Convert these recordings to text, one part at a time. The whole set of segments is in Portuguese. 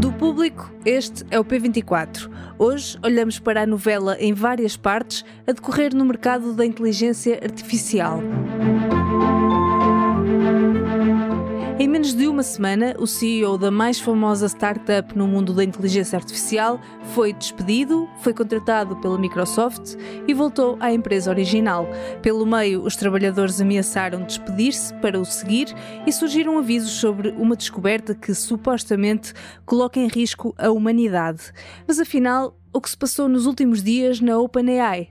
Do público, este é o P24. Hoje olhamos para a novela em várias partes a decorrer no mercado da inteligência artificial. Em menos de uma semana, o CEO da mais famosa startup no mundo da inteligência artificial foi despedido, foi contratado pela Microsoft e voltou à empresa original. Pelo meio, os trabalhadores ameaçaram despedir-se para o seguir e surgiram avisos sobre uma descoberta que supostamente coloca em risco a humanidade. Mas afinal, o que se passou nos últimos dias na OpenAI?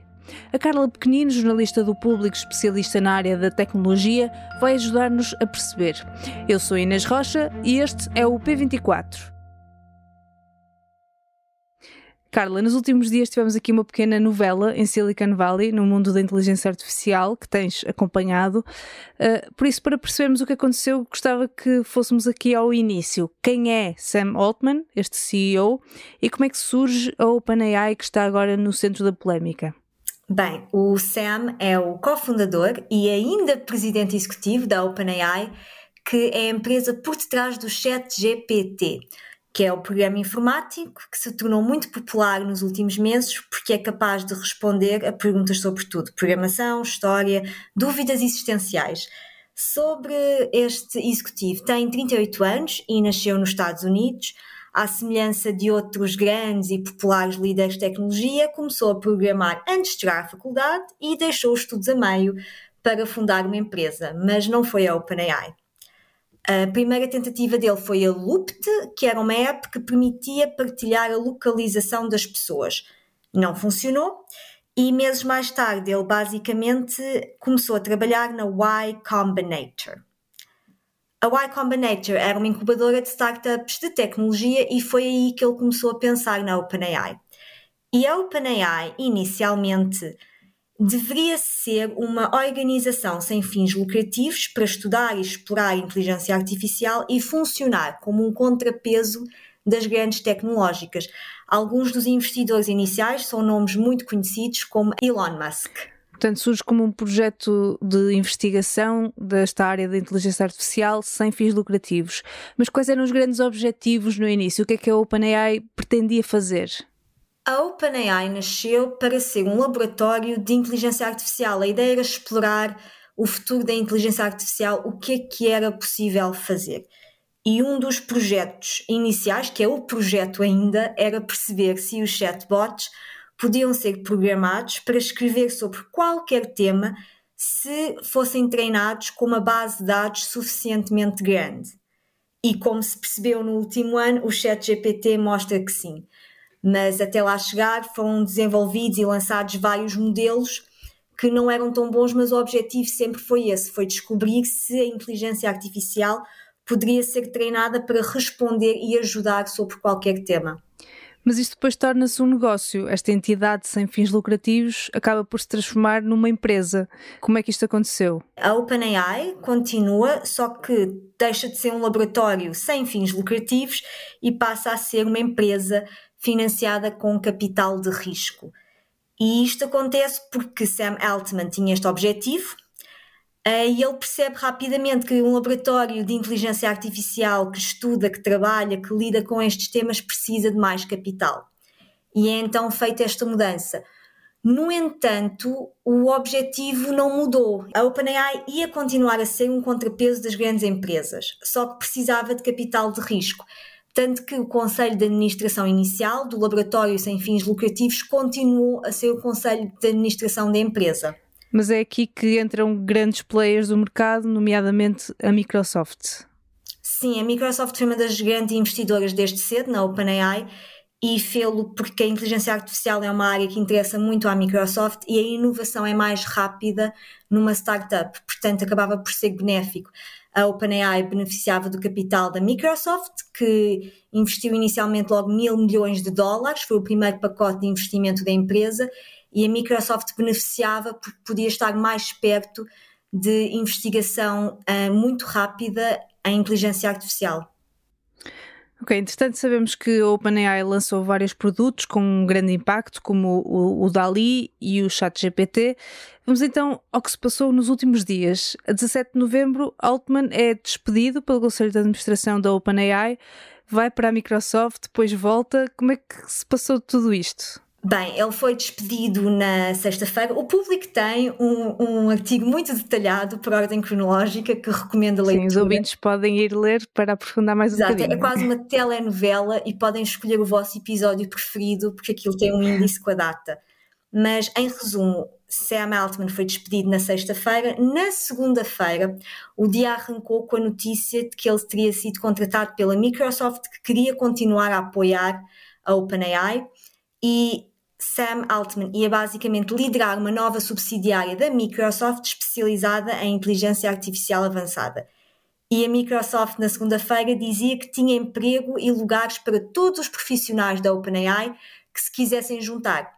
A Carla Pequenino, jornalista do público especialista na área da tecnologia, vai ajudar-nos a perceber. Eu sou Inês Rocha e este é o P24. Carla, nos últimos dias tivemos aqui uma pequena novela em Silicon Valley, no mundo da inteligência artificial, que tens acompanhado. Uh, por isso, para percebermos o que aconteceu, gostava que fôssemos aqui ao início. Quem é Sam Altman, este CEO, e como é que surge a OpenAI que está agora no centro da polémica? Bem, o Sam é o cofundador e ainda presidente executivo da OpenAI, que é a empresa por detrás do ChatGPT, que é o programa informático que se tornou muito popular nos últimos meses porque é capaz de responder a perguntas sobre tudo: programação, história, dúvidas existenciais. Sobre este executivo, tem 38 anos e nasceu nos Estados Unidos à semelhança de outros grandes e populares líderes de tecnologia, começou a programar antes de chegar à faculdade e deixou os estudos a meio para fundar uma empresa, mas não foi a OpenAI. A primeira tentativa dele foi a Loopt, que era uma app que permitia partilhar a localização das pessoas. Não funcionou e meses mais tarde ele basicamente começou a trabalhar na Y Combinator. A Y Combinator era uma incubadora de startups de tecnologia e foi aí que ele começou a pensar na OpenAI. E a OpenAI, inicialmente, deveria ser uma organização sem fins lucrativos para estudar e explorar a inteligência artificial e funcionar como um contrapeso das grandes tecnológicas. Alguns dos investidores iniciais são nomes muito conhecidos como Elon Musk. Portanto, surge como um projeto de investigação desta área da inteligência artificial sem fins lucrativos. Mas quais eram os grandes objetivos no início? O que é que a OpenAI pretendia fazer? A OpenAI nasceu para ser um laboratório de inteligência artificial. A ideia era explorar o futuro da inteligência artificial, o que é que era possível fazer. E um dos projetos iniciais, que é o projeto ainda, era perceber se os chatbots podiam ser programados para escrever sobre qualquer tema se fossem treinados com uma base de dados suficientemente grande. E como se percebeu no último ano, o ChatGPT mostra que sim. Mas até lá chegar foram desenvolvidos e lançados vários modelos que não eram tão bons, mas o objetivo sempre foi esse, foi descobrir se a inteligência artificial poderia ser treinada para responder e ajudar sobre qualquer tema. Mas isto depois torna-se um negócio. Esta entidade sem fins lucrativos acaba por se transformar numa empresa. Como é que isto aconteceu? A OpenAI continua, só que deixa de ser um laboratório sem fins lucrativos e passa a ser uma empresa financiada com capital de risco. E isto acontece porque Sam Altman tinha este objetivo, e ele percebe rapidamente que um laboratório de inteligência artificial que estuda, que trabalha, que lida com estes temas precisa de mais capital. E é então feita esta mudança. No entanto, o objetivo não mudou. A OpenAI ia continuar a ser um contrapeso das grandes empresas, só que precisava de capital de risco. Tanto que o conselho de administração inicial do laboratório sem fins lucrativos continuou a ser o conselho de administração da empresa mas é aqui que entram grandes players do mercado, nomeadamente a Microsoft. Sim, a Microsoft foi uma das grandes investidoras desde cedo na OpenAI e fê-lo porque a inteligência artificial é uma área que interessa muito à Microsoft e a inovação é mais rápida numa startup, portanto acabava por ser benéfico. A OpenAI beneficiava do capital da Microsoft, que investiu inicialmente logo mil milhões de dólares, foi o primeiro pacote de investimento da empresa, e a Microsoft beneficiava porque podia estar mais perto de investigação uh, muito rápida em inteligência artificial. Ok, entretanto sabemos que a OpenAI lançou vários produtos com um grande impacto, como o, o DALI e o ChatGPT. Vamos então ao que se passou nos últimos dias. A 17 de novembro, Altman é despedido pelo Conselho de Administração da OpenAI, vai para a Microsoft, depois volta. Como é que se passou tudo isto? Bem, ele foi despedido na sexta-feira. O público tem um, um, artigo muito detalhado por ordem cronológica que recomendo a leitura. Sim, os ouvintes podem ir ler para aprofundar mais Exato, um bocadinho. É quase uma telenovela e podem escolher o vosso episódio preferido porque aquilo tem um índice com a data. Mas, em resumo, Sam Altman foi despedido na sexta-feira. Na segunda-feira, o dia arrancou com a notícia de que ele teria sido contratado pela Microsoft, que queria continuar a apoiar a OpenAI. E Sam Altman ia basicamente liderar uma nova subsidiária da Microsoft especializada em inteligência artificial avançada. E a Microsoft, na segunda-feira, dizia que tinha emprego e lugares para todos os profissionais da OpenAI que se quisessem juntar.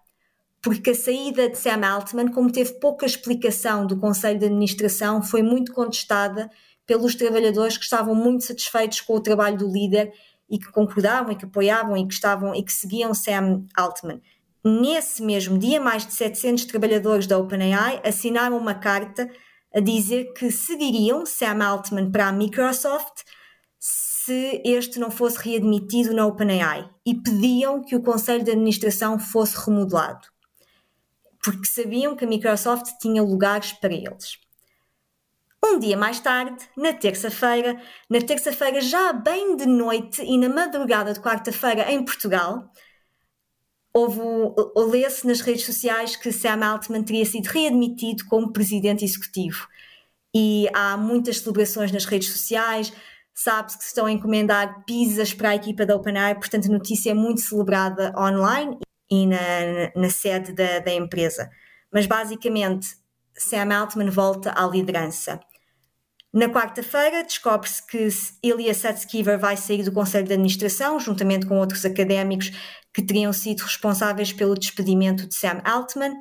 Porque a saída de Sam Altman, como teve pouca explicação do Conselho de Administração, foi muito contestada pelos trabalhadores que estavam muito satisfeitos com o trabalho do líder e que concordavam e que apoiavam e que estavam e que seguiam Sam Altman. Nesse mesmo dia, mais de 700 trabalhadores da OpenAI assinaram uma carta a dizer que seguiriam Sam Altman para a Microsoft se este não fosse readmitido na OpenAI e pediam que o conselho de administração fosse remodelado, porque sabiam que a Microsoft tinha lugares para eles. Um dia mais tarde, na terça-feira, na terça-feira já bem de noite e na madrugada de quarta-feira em Portugal, houve lê-se nas redes sociais que Sam Altman teria sido readmitido como presidente executivo. E há muitas celebrações nas redes sociais, sabe-se que se estão a encomendar pizzas para a equipa da OpenAI, portanto a notícia é muito celebrada online e na, na sede da, da empresa. Mas basicamente, Sam Altman volta à liderança. Na quarta-feira, descobre-se que Ilya Sutskever vai sair do Conselho de Administração, juntamente com outros académicos que teriam sido responsáveis pelo despedimento de Sam Altman,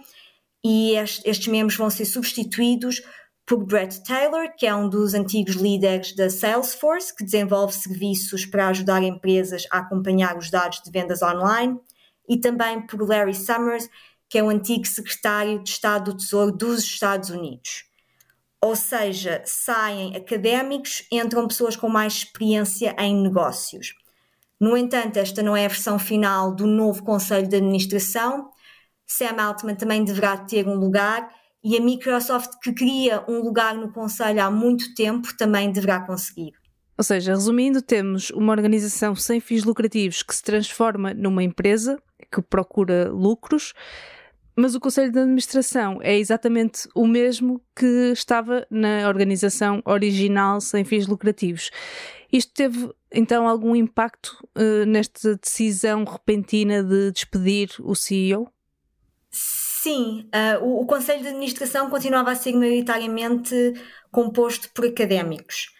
e estes membros vão ser substituídos por Brett Taylor, que é um dos antigos líderes da Salesforce, que desenvolve serviços para ajudar empresas a acompanhar os dados de vendas online, e também por Larry Summers, que é o antigo secretário de Estado do Tesouro dos Estados Unidos. Ou seja, saem académicos, entram pessoas com mais experiência em negócios. No entanto, esta não é a versão final do novo Conselho de Administração. Sam Altman também deverá ter um lugar e a Microsoft, que cria um lugar no Conselho há muito tempo, também deverá conseguir. Ou seja, resumindo, temos uma organização sem fins lucrativos que se transforma numa empresa que procura lucros, mas o Conselho de Administração é exatamente o mesmo que estava na organização original sem fins lucrativos. Isto teve então algum impacto uh, nesta decisão repentina de despedir o CEO? Sim, uh, o, o Conselho de Administração continuava a ser maioritariamente composto por académicos.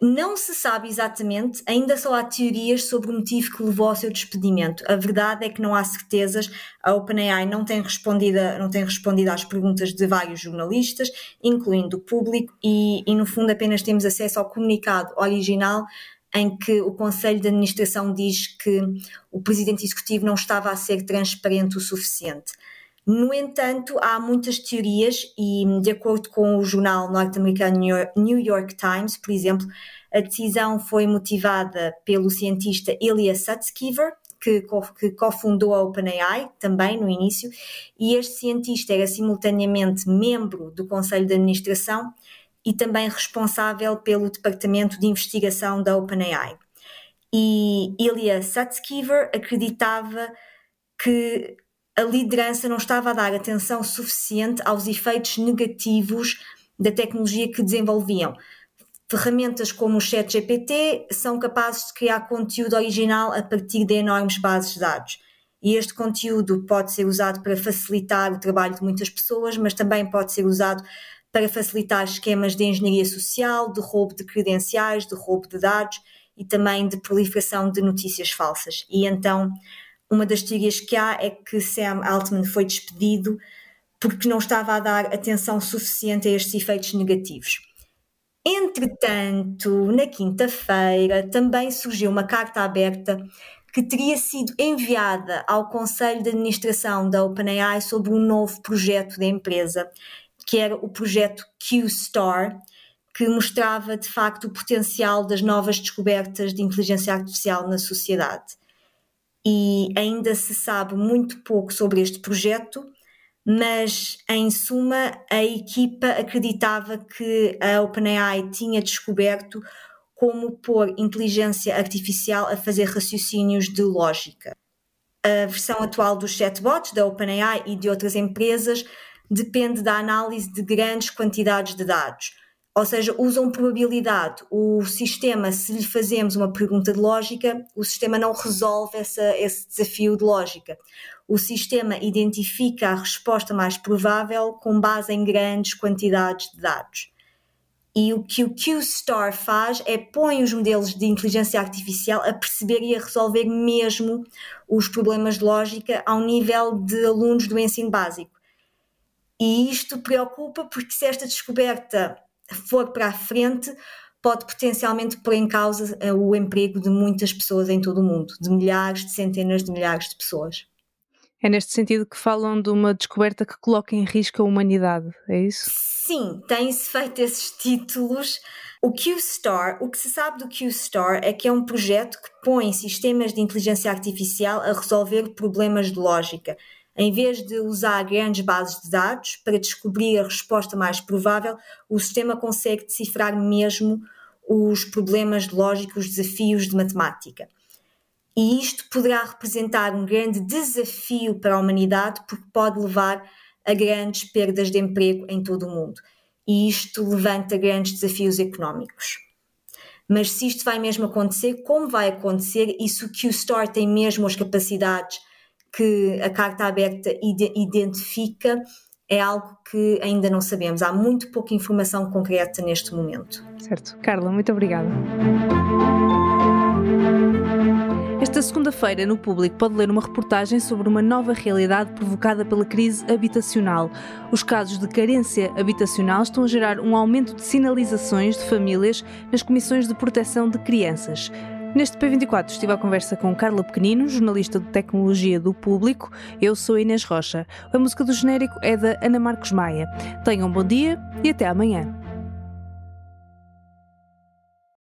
Não se sabe exatamente, ainda só há teorias sobre o motivo que levou ao seu despedimento. A verdade é que não há certezas. A OpenAI não tem respondido, não tem respondido às perguntas de vários jornalistas, incluindo o público, e, e no fundo apenas temos acesso ao comunicado original em que o Conselho de Administração diz que o presidente executivo não estava a ser transparente o suficiente. No entanto, há muitas teorias, e de acordo com o jornal norte-americano New York Times, por exemplo, a decisão foi motivada pelo cientista Ilya Sutskever, que, que cofundou a OpenAI também no início, e este cientista era simultaneamente membro do Conselho de Administração e também responsável pelo Departamento de Investigação da OpenAI. E Ilya Sutskever acreditava que a liderança não estava a dar atenção suficiente aos efeitos negativos da tecnologia que desenvolviam. Ferramentas como o ChatGPT são capazes de criar conteúdo original a partir de enormes bases de dados. E este conteúdo pode ser usado para facilitar o trabalho de muitas pessoas, mas também pode ser usado para facilitar esquemas de engenharia social, de roubo de credenciais, de roubo de dados e também de proliferação de notícias falsas. E então uma das teorias que há é que Sam Altman foi despedido porque não estava a dar atenção suficiente a estes efeitos negativos. Entretanto, na quinta-feira também surgiu uma carta aberta que teria sido enviada ao Conselho de Administração da OpenAI sobre um novo projeto da empresa, que era o projeto Q-Star, que mostrava de facto o potencial das novas descobertas de inteligência artificial na sociedade. E ainda se sabe muito pouco sobre este projeto, mas em suma a equipa acreditava que a OpenAI tinha descoberto como pôr inteligência artificial a fazer raciocínios de lógica. A versão atual dos chatbots da OpenAI e de outras empresas depende da análise de grandes quantidades de dados. Ou seja, usam probabilidade. O sistema, se lhe fazemos uma pergunta de lógica, o sistema não resolve essa, esse desafio de lógica. O sistema identifica a resposta mais provável com base em grandes quantidades de dados. E o que o Q-Star faz é põe os modelos de inteligência artificial a perceber e a resolver mesmo os problemas de lógica ao nível de alunos do ensino básico. E isto preocupa porque se esta descoberta for para a frente, pode potencialmente pôr em causa eh, o emprego de muitas pessoas em todo o mundo, de milhares, de centenas de milhares de pessoas. É neste sentido que falam de uma descoberta que coloca em risco a humanidade, é isso? Sim, têm-se feito esses títulos. O Q-Star, o que se sabe do Q-Star é que é um projeto que põe sistemas de inteligência artificial a resolver problemas de lógica. Em vez de usar grandes bases de dados para descobrir a resposta mais provável, o sistema consegue decifrar mesmo os problemas de lógica, os desafios de matemática. E isto poderá representar um grande desafio para a humanidade, porque pode levar a grandes perdas de emprego em todo o mundo. E isto levanta grandes desafios económicos. Mas se isto vai mesmo acontecer, como vai acontecer e se o Q-Store tem mesmo as capacidades que a carta aberta identifica, é algo que ainda não sabemos. Há muito pouca informação concreta neste momento. Certo. Carla, muito obrigada. Esta segunda-feira, no público, pode ler uma reportagem sobre uma nova realidade provocada pela crise habitacional. Os casos de carência habitacional estão a gerar um aumento de sinalizações de famílias nas comissões de proteção de crianças. Neste P24 estive à conversa com Carla Pequenino, jornalista de tecnologia do público. Eu sou Inês Rocha. A música do genérico é da Ana Marcos Maia. Tenham um bom dia e até amanhã.